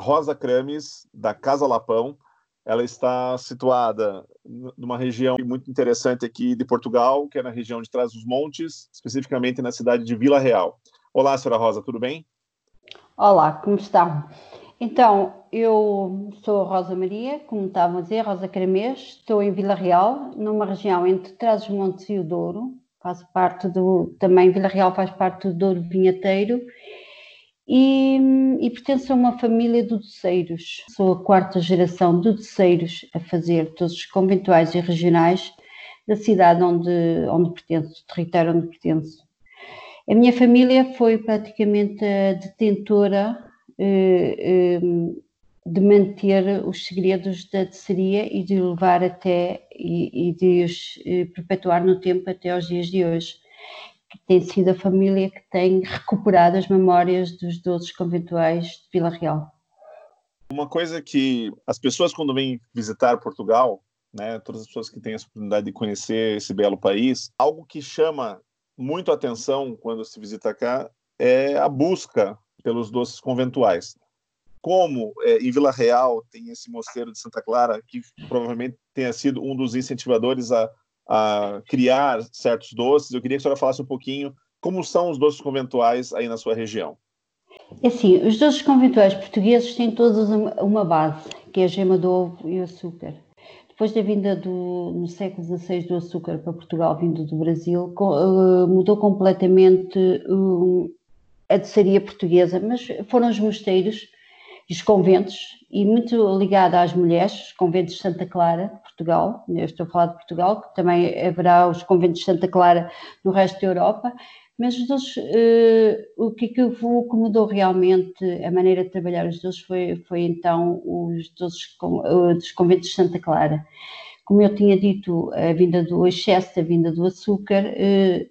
Rosa Crames, da Casa Lapão. Ela está situada numa região muito interessante aqui de Portugal, que é na região de Trás-os-Montes, especificamente na cidade de Vila Real. Olá, senhora Rosa, tudo bem? Olá, como estão? Então, eu sou a Rosa Maria, como estavam a dizer, Rosa Crames, estou em Vila Real, numa região entre Trás-os-Montes e o Douro, faço parte do, também Vila Real faz parte do Douro Vinheteiro, e, e pertenço a uma família de doceiros. Sou a quarta geração de doceiros a fazer todos os conventuais e regionais da cidade onde, onde pertenço, do território onde pertenço. A minha família foi praticamente a detentora eh, eh, de manter os segredos da doceria e de levar até e, e de os eh, perpetuar no tempo até aos dias de hoje que tem sido a família que tem recuperado as memórias dos doces conventuais de Vila Real. Uma coisa que as pessoas quando vêm visitar Portugal, né, todas as pessoas que têm a oportunidade de conhecer esse belo país, algo que chama muito atenção quando se visita cá é a busca pelos doces conventuais. Como é, em Vila Real tem esse mosteiro de Santa Clara, que provavelmente tenha sido um dos incentivadores a, a criar certos doces. Eu queria que a senhora falasse um pouquinho como são os doces conventuais aí na sua região. É assim, os doces conventuais portugueses têm todos uma base, que é a gema do ovo e o açúcar. Depois da vinda do, no século XVI do açúcar para Portugal, vindo do Brasil, eh, mudou completamente a doçaria portuguesa, mas foram os mosteiros e os conventos, e muito ligada às mulheres, os conventos de Santa Clara, Portugal, eu estou a falar de Portugal, que também haverá os conventos de Santa Clara no resto da Europa, mas os doces, uh, o que, que, o que mudou realmente a maneira de trabalhar os doces foi, foi então os doces com, uh, dos conventos de Santa Clara. Como eu tinha dito, a vinda do excesso, a vinda do açúcar, uh,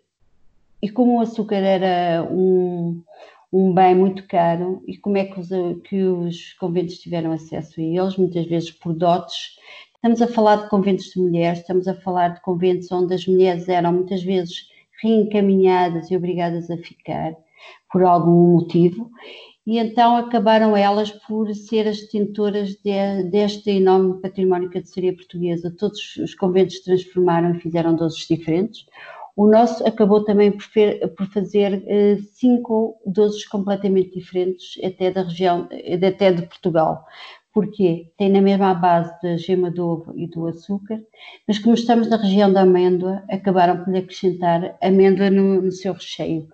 e como o açúcar era um, um bem muito caro e como é que os, que os conventos tiveram acesso a eles, muitas vezes por dotes. Estamos a falar de conventos de mulheres, estamos a falar de conventos onde as mulheres eram muitas vezes reencaminhadas e obrigadas a ficar por algum motivo, e então acabaram elas por ser as detentoras de, deste enorme património que a doçaria portuguesa. Todos os conventos transformaram e fizeram doces diferentes. O nosso acabou também por, fer, por fazer uh, cinco doces completamente diferentes, até da região, até de Portugal. Porquê? Tem na mesma base da gema do ovo e do açúcar, mas como estamos na região da amêndoa, acabaram por acrescentar amêndoa no, no seu recheio.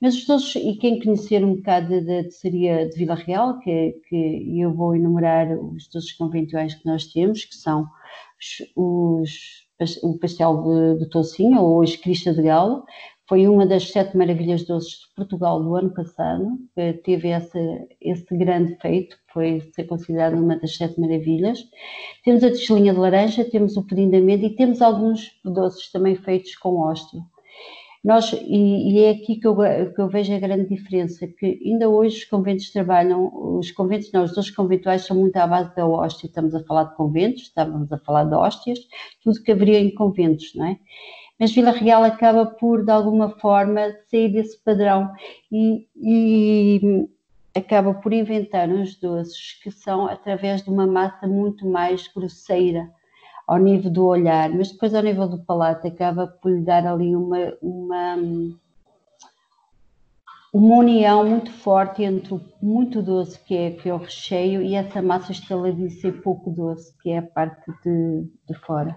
Mas os doces, e quem conhecer um bocado da doçaria de Vila Real, que, que eu vou enumerar os doces conventuais que nós temos, que são os, os o pastel de, de toucinho ou a escrista de galo. Foi uma das sete maravilhas doces de Portugal do ano passado, teve esse, esse grande feito, foi ser considerado uma das sete maravilhas. Temos a tigelinha de laranja, temos o pudim de amêndoa e temos alguns doces também feitos com hóstia. Nós, e, e, é aqui que eu, que eu, vejo a grande diferença, que ainda hoje os conventos trabalham, os conventos não, os dois conventuais são muito à base da hóstia, estamos a falar de conventos, estamos a falar de hóstias, tudo que haveria em conventos, não é? Mas Vila Real acaba por, de alguma forma, sair desse padrão e, e acaba por inventar uns doces que são através de uma massa muito mais grosseira, ao nível do olhar, mas depois ao nível do palato acaba por lhe dar ali uma, uma, uma união muito forte entre o muito doce que é, que é o recheio e essa massa estaladiça e pouco doce que é a parte de, de fora.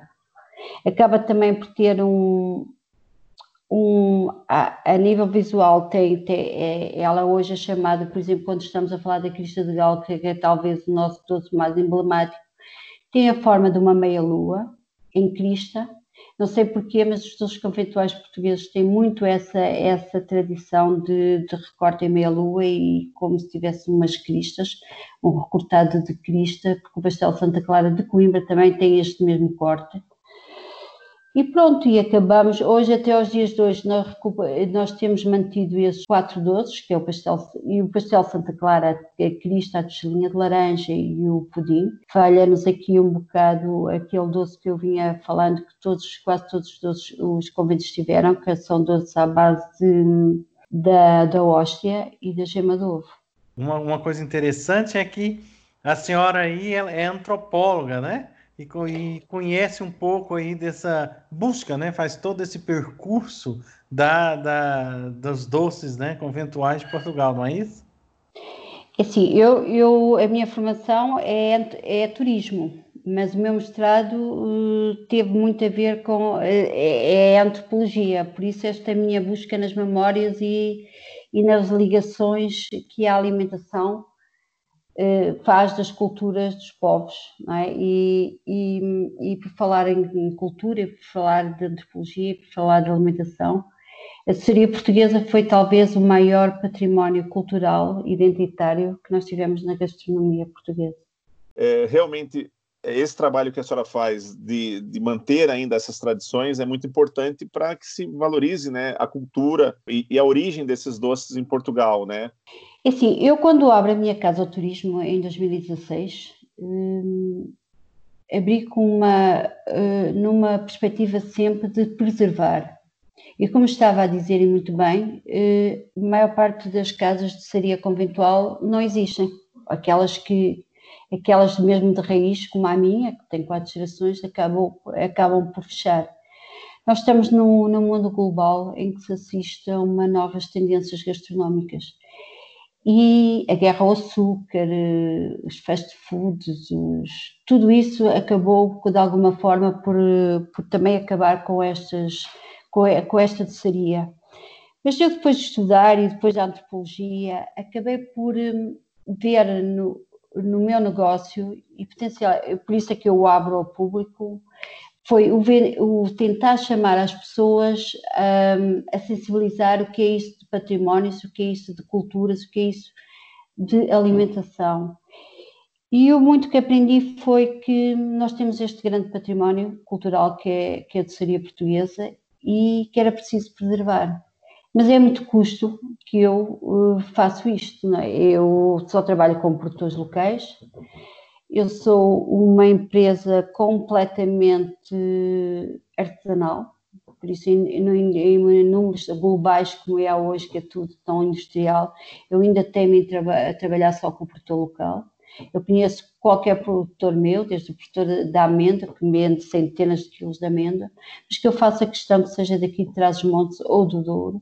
Acaba também por ter um, um, a, a, nível visual tem, tem é, ela hoje é chamada, por exemplo, quando estamos a falar da crista de galo, que é talvez o nosso doce mais emblemático, tem a forma de uma meia-lua em crista Não sei porquê, mas os doces conventuais portugueses têm muito essa, essa tradição de, de recorte em meia-lua e como se tivesse umas cristas, um recortado de crista, porque o pastel Santa Clara de Coimbra também tem este mesmo corte. E pronto, e acabamos, hoje até aos dias de hoje, nós, nós temos mantido esses quatro doces, que é o pastel, e o pastel Santa Clara, a crista, a tigelinha de laranja e o pudim. Falha-nos aqui um bocado aquele doce que eu vinha falando, que todos, quase todos os doces os conventos tiveram, que são doces à base de, da, da hóstia e da gema de ovo. Uma, uma coisa interessante é que a senhora aí é antropóloga, né? E, conhece um pouco aí dessa busca, né? Faz todo esse percurso da, da, dos doces né? conventuais de Portugal, não é isso? É sim, eu, eu, a minha formação é, é turismo, mas o meu mestrado uh, teve muito a ver com é, é, antropologia, por isso esta minha busca nas memórias e, e nas ligações que a alimentação eh, faz das culturas dos povos, é? e, e, e, por falar em, cultura, por falar de antropologia, por falar de alimentação, a Seria Portuguesa foi talvez o maior património cultural identitário que nós tivemos na gastronomia portuguesa. É, realmente, esse trabalho que a senhora faz de, de manter ainda essas tradições é muito importante para que se valorize né, a cultura e, e a origem desses doces em Portugal, né? É assim, eu quando abro a minha casa ao turismo em 2016, hum, abri com uma, uh, numa perspectiva sempre de preservar. E como estava a dizer e muito bem, uh, a maior parte das casas de seria conventual não existem. Aquelas que, aquelas mesmo de raiz, como a minha, que tem quatro gerações, acabam, acabam por fechar. Nós estamos num, num mundo global em que se assiste a uma novas tendências gastronómicas e a guerra ao açúcar, eh, os fast foods, os, tudo isso acabou de alguma forma por, por também acabar com, estas, com, esta doçaria. Mas eu depois de estudar e depois da antropologia, acabei por eh, ver no, no meu negócio e potencial, por isso é que eu abro ao público, foi o, ver, o tentar chamar as pessoas um, a sensibilizar o que é isso de património, o que é isso de culturas, o que é isso de alimentação. E o muito que aprendi foi que nós temos este grande património cultural que é, que é a doçaria portuguesa e que era preciso preservar. Mas é muito custo que eu uh, faço isto. Não é? Eu só trabalho com produtores locais, eu sou uma empresa completamente artesanal, por isso, em, números globais como é hoje, que é tudo tão industrial, eu ainda traba a trabalhar só com o produtor local. Eu conheço qualquer produtor meu, desde o produtor da amêndoa, que vende centenas de quilos de amêndoa, mas que eu faça questão que seja daqui de Trás-os-Montes ou do Douro,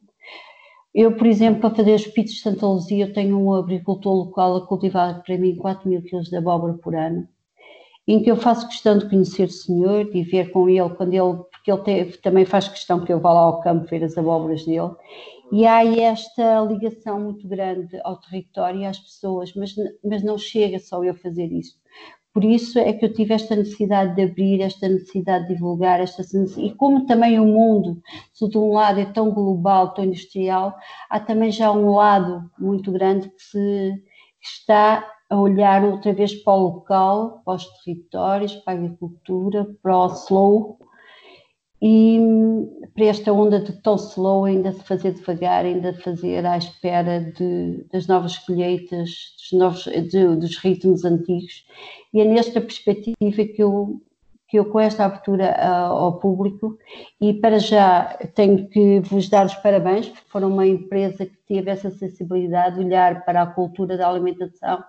eu, por exemplo, para fazer os pitos de Santa Luzia, eu tenho um agricultor local a cultivar para mim 4 mil quilos de abóbora por ano, em que eu faço questão de conhecer o senhor e ver com ele, quando ele, porque ele tem, também faz questão que eu vá lá ao campo ver as abóboras dele, e há esta ligação muito grande ao território e às pessoas, mas, mas não chega só eu fazer isso. Por isso é que eu tive esta necessidade de abrir, esta necessidade de divulgar, esta e como também o mundo, se de um lado é tão global, tão industrial, há também já um lado muito grande que, se, que está a olhar outra vez para o local, para os territórios, para a agricultura, para o slow, e para esta onda de tão slow, ainda de fazer devagar, ainda de fazer à espera de, das novas colheitas, dos, novos, de, dos ritmos antigos. E é nesta perspectiva que eu, que eu com esta abertura ao público, e para já tenho que vos dar os parabéns, porque foram uma empresa que teve essa sensibilidade de olhar para a cultura da alimentação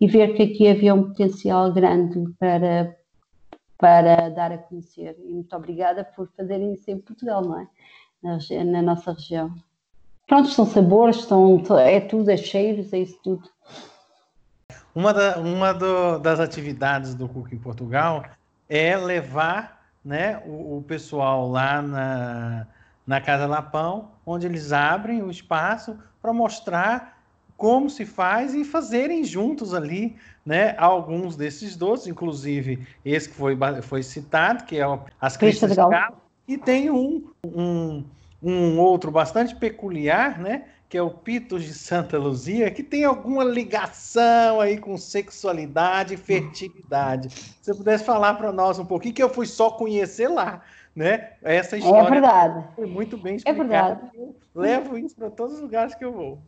e ver que aqui havia um potencial grande para, para dar a conhecer. E muito obrigada por fazerem isso em Portugal, não é? Na, na nossa região. Pronto, são sabores, são, é tudo, é cheiros, é isso tudo. Uma, da, uma do, das atividades do Cook em Portugal é levar né, o, o, pessoal lá na, na Casa Lapão, onde eles abrem o espaço para mostrar como se faz e fazerem juntos ali, né, alguns desses doces, inclusive esse que foi, foi citado, que é as cristas de galo, e tem um, um, um outro bastante peculiar, né, que é o Pitos de Santa Luzia, que tem alguma ligação aí com sexualidade e fertilidade. Se você pudesse falar para nós um pouquinho, que eu fui só conhecer lá, né? Essa é história é verdade. foi muito bem explicada. É verdade. Eu levo isso para todos os lugares que eu vou.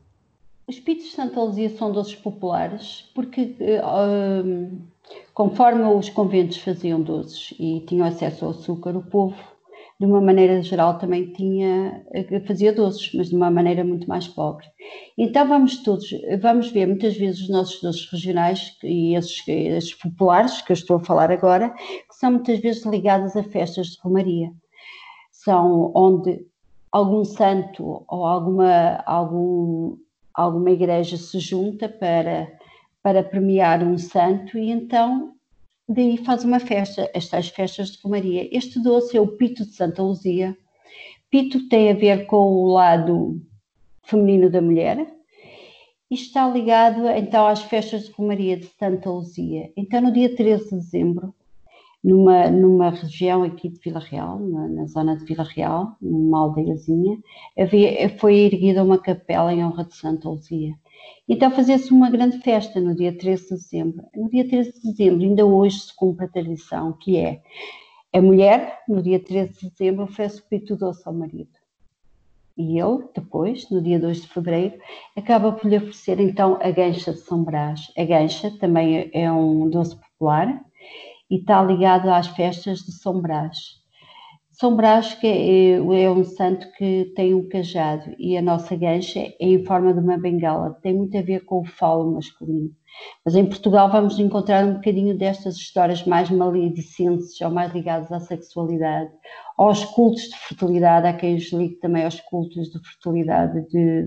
Os pitos de Santa Luzia são doces populares porque, uh, conforme os conventos faziam doces e tinham acesso ao açúcar, o povo de uma maneira geral também tinha fazia doces, mas de uma maneira muito mais pobre. Então vamos todos, vamos ver muitas vezes os nossos doces regionais e esses, esses populares que eu estou a falar agora, que são muitas vezes ligados a festas de romaria. São onde algum santo ou alguma algum alguma igreja se junta para para premiar um santo e então daí faz uma festa, as festas de Romaria. Este doce é o Pito de Santa Luzia. Pito tem a ver com o lado feminino da mulher e está ligado então às festas de Romaria de Santa Luzia. Então, no dia 13 de dezembro, numa, numa região aqui de Vila Real, na, na zona de Vila Real, numa aldeiazinha, havia, foi erguida uma capela em honra de Santa Luzia. Então fazia-se uma grande festa no dia 13 de dezembro. No dia 13 de dezembro, ainda hoje se cumpre a tradição, que é a mulher, no dia 13 de dezembro, oferece o pito doce ao marido. E ele, depois, no dia 2 de fevereiro, acaba por lhe oferecer então a gancha de São Brás. A gancha também é um doce popular e está ligado às festas de São Brás. São Brás que é, é, um santo que tem um cajado e a nossa gancha é em forma de uma bengala, tem muito a ver com o falo masculino. Mas em Portugal vamos encontrar um bocadinho destas histórias mais maledicentes ou mais ligadas à sexualidade, aos cultos de fertilidade, há quem os ligue também aos cultos de fertilidade de,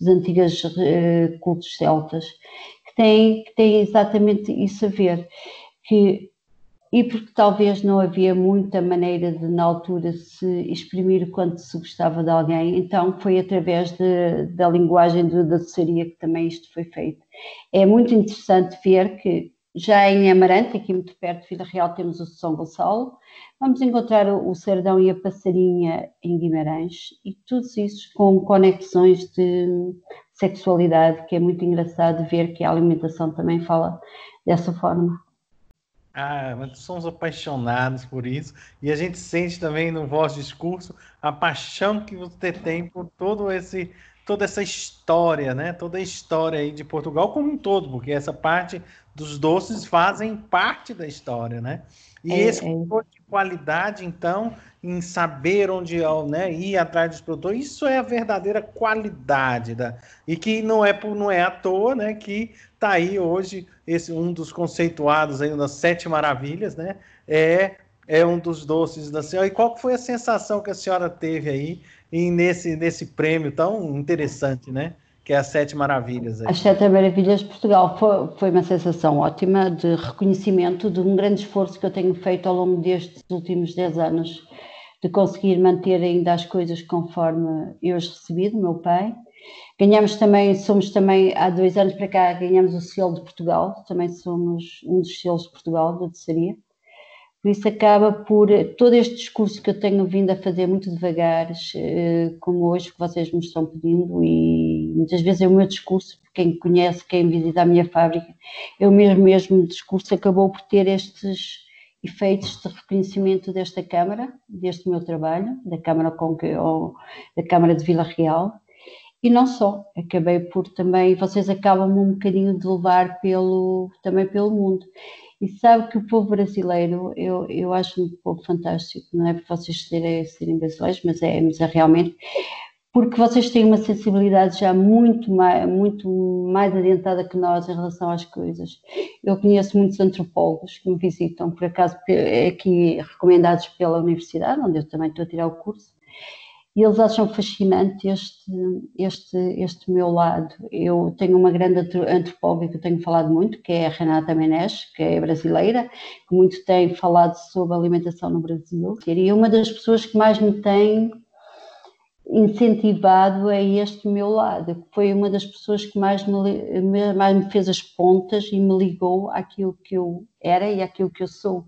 dos antigos uh, cultos celtas, que têm, que têm exatamente isso a ver, que e porque talvez não havia muita maneira de, na altura, se exprimir quanto se gostava de alguém, então foi através de, da linguagem da doçaria que também isto foi feito. É muito interessante ver que já em Amarante, aqui muito perto de Vila Real, temos o São Gonçalo, vamos encontrar o, o Sardão e a Passarinha em Guimarães, e todos isso com conexões de sexualidade, que é muito engraçado ver que a alimentação também fala dessa forma. Ah, mas somos apaixonados por isso e a gente sente também no vosso discurso a paixão que você tem por todo esse toda essa história, né? Toda a história aí de Portugal como um todo, porque essa parte dos doces fazem parte da história, né? E é, esse é. de qualidade, então, em saber onde né, ir atrás dos produtores, isso é a verdadeira qualidade da e que não é por não é à toa, né? Que tá aí hoje esse um dos conceituados aí das sete maravilhas, né? É é um dos doces da senhora. E qual foi a sensação que a senhora teve aí em, nesse nesse prêmio tão interessante, né? Que é as Sete Maravilhas. Aí. As Sete Maravilhas de Portugal foi, foi uma sensação ótima de reconhecimento de um grande esforço que eu tenho feito ao longo destes últimos dez anos de conseguir manter ainda as coisas conforme eu as recebi do meu pai Ganhamos também, somos também, há dois anos para cá, ganhamos o selo de Portugal, também somos um dos selos de Portugal, da doçaria. Por isso acaba por, todo este discurso que eu tenho vindo a fazer muito devagar, eh, como hoje que vocês me estão pedindo, e muitas vezes é o meu discurso, quem conhece, quem visita a minha fábrica, é o mesmo, mesmo discurso, acabou por ter estes efeitos de reconhecimento desta Câmara, deste meu trabalho, da Câmara, com que, da Câmara de Vila Real, e não só, acabei por também, vocês acabam um bocadinho de levar pelo, também pelo mundo. E sabe que o povo brasileiro, eu, eu acho um povo fantástico, não é por vocês serem, serem brasileiros, mas é, mas é realmente, porque vocês têm uma sensibilidade já muito mais, muito mais adiantada que nós em relação às coisas. Eu conheço muitos antropólogos que me visitam, por acaso, aqui recomendados pela universidade, onde eu também estou a tirar o curso, e eles acham fascinante este, este, este meu lado. Eu tenho uma grande antropóloga que eu tenho falado muito, que é a Renata Menes, que é brasileira, que muito tem falado sobre alimentação no Brasil. E uma das pessoas que mais me tem incentivado a este meu lado, foi uma das pessoas que mais me, mais me fez as pontas e me ligou àquilo que eu era e àquilo que eu sou.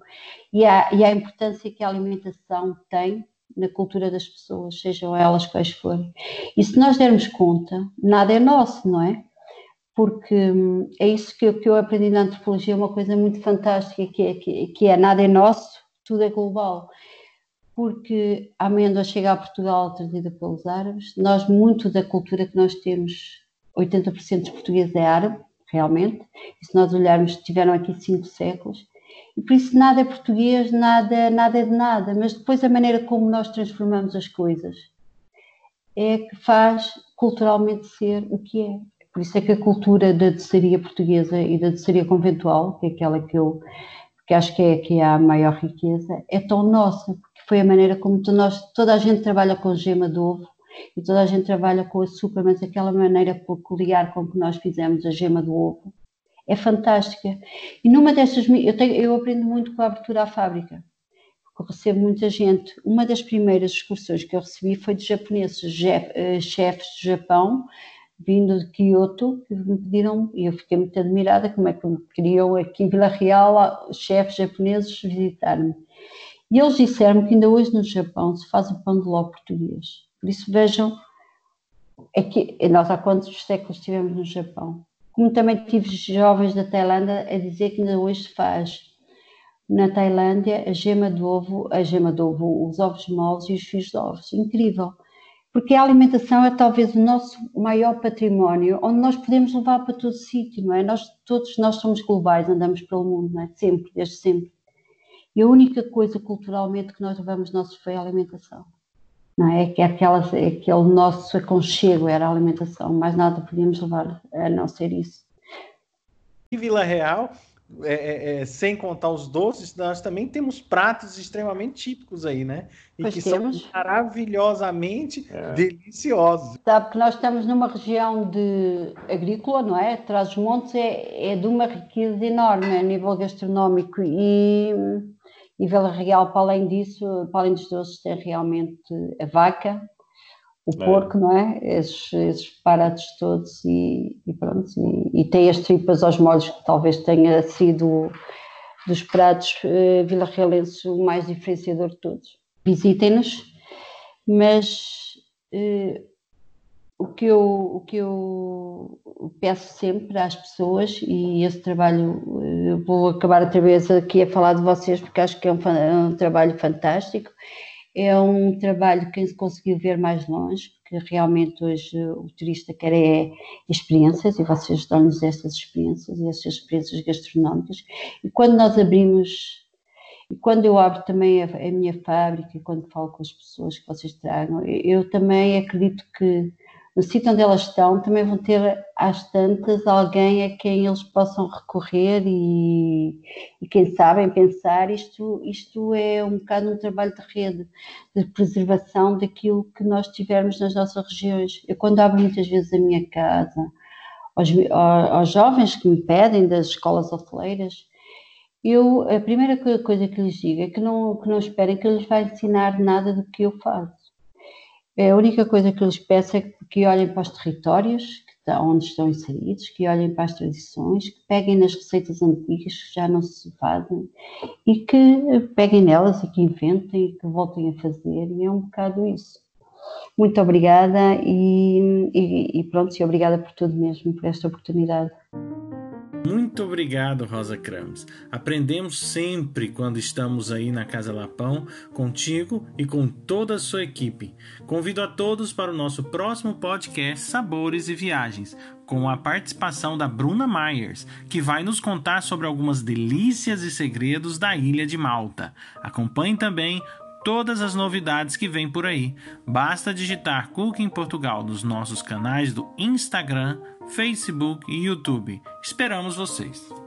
E à, e à importância que a alimentação tem na cultura das pessoas, sejam elas quais forem. E se nós dermos conta, nada é nosso, não é? Porque hum, é isso que eu, que eu aprendi na antropologia, uma coisa muito fantástica, que é, que, que é nada é nosso, tudo é global. Porque a amêndoa chega a Portugal trazida pelos árabes, nós, muito da cultura que nós temos, 80% dos portugueses é árabe, realmente, e se nós olharmos, tiveram aqui cinco séculos, e por isso nada é português, nada, nada é de nada, mas depois a maneira como nós transformamos as coisas é que faz culturalmente ser o que é. Por isso é que a cultura da doçaria portuguesa e da doçaria conventual, que é aquela que eu que acho que é que há a maior riqueza, é tão nossa, porque foi a maneira como nós, toda a gente trabalha com gema de ovo e toda a gente trabalha com açúcar, mas aquela maneira peculiar com que nós fizemos a gema do ovo é fantástica. E numa destas, eu, tenho, eu aprendo muito com a abertura à fábrica, porque recebo muita gente. Uma das primeiras excursões que eu recebi foi de japoneses, eh, chefes do Japão, vindo de Kyoto, que me pediram, e eu fiquei muito admirada como é que me queriam aqui em Vila Real chefes japoneses visitar-me. E eles disseram que ainda hoje no Japão se faz o pão de ló português. Por isso vejam, é que nós há quantos séculos estivemos no Japão? Como também tive jovens da Tailândia a dizer que ainda hoje se faz na Tailândia a gema de ovo, a gema de ovo, os ovos moles e os fios de ovos. Incrível. Porque a alimentação é talvez o nosso maior património, onde nós podemos levar para todo sítio, não é? Nós todos nós somos globais, andamos pelo mundo, não é? Sempre, desde sempre. E a única coisa culturalmente que nós levamos nossos foi a alimentação não é? Que é aquela, aquele nosso aconchego era a alimentação, mais nada podíamos levar a não ser isso. E Vila Real, é, é, é, sem contar os doces, nós também temos pratos extremamente típicos aí, né? E pois que temos. são maravilhosamente é. deliciosos. Sabe que nós estamos numa região de agrícola, não é? Traz os montes é, é de uma riqueza enorme a nível gastronómico e e Vila Real, para além disso, para além dos doces, tem realmente a vaca, o é. porco, não é? Esses, esses parados todos e, e pronto. E, e, tem as tripas aos molhos, que talvez tenha sido dos pratos uh, vila-realenses o mais diferenciador de todos. Visitem-nos, mas uh, o que eu, o que eu peço sempre às pessoas, e esse trabalho, eu vou acabar outra vez aqui a falar de vocês, porque acho que é um, é um trabalho fantástico, é um trabalho que se conseguiu ver mais longe, porque realmente hoje o turista quer é experiências, e vocês dão-nos estas experiências, e estas experiências gastronómicas, e quando nós abrimos e quando eu abro também a, a, minha fábrica, quando falo com as pessoas que vocês tragam, eu, eu também acredito que no sítio onde elas estão, também vão ter às tantas alguém a quem eles possam recorrer e, e quem sabem pensar. Isto, isto é um bocado um trabalho de rede, de preservação daquilo que nós tivermos nas nossas regiões. Eu, quando abro muitas vezes a minha casa, aos, aos jovens que me pedem das escolas hoteleiras, eu, a primeira coisa que lhes digo é que não, que não esperem que eu lhes vá ensinar nada do que eu faço a única coisa que eu lhes peço é que olhem para os territórios onde estão inseridos, que olhem para as tradições, que peguem nas receitas antigas que já não se fazem e que peguem nelas e que inventem e que voltem a fazer. E é um bocado isso. Muito obrigada e, e, e pronto, e obrigada por tudo mesmo, por esta oportunidade. Muito obrigado, Rosa Cramos. Aprendemos sempre quando estamos aí na Casa Lapão, contigo e com toda a sua equipe. Convido a todos para o nosso próximo podcast Sabores e Viagens, com a participação da Bruna Myers, que vai nos contar sobre algumas delícias e segredos da ilha de Malta. Acompanhe também todas as novidades que vêm por aí. Basta digitar Cooking Portugal nos nossos canais do Instagram, Facebook e YouTube. Esperamos vocês!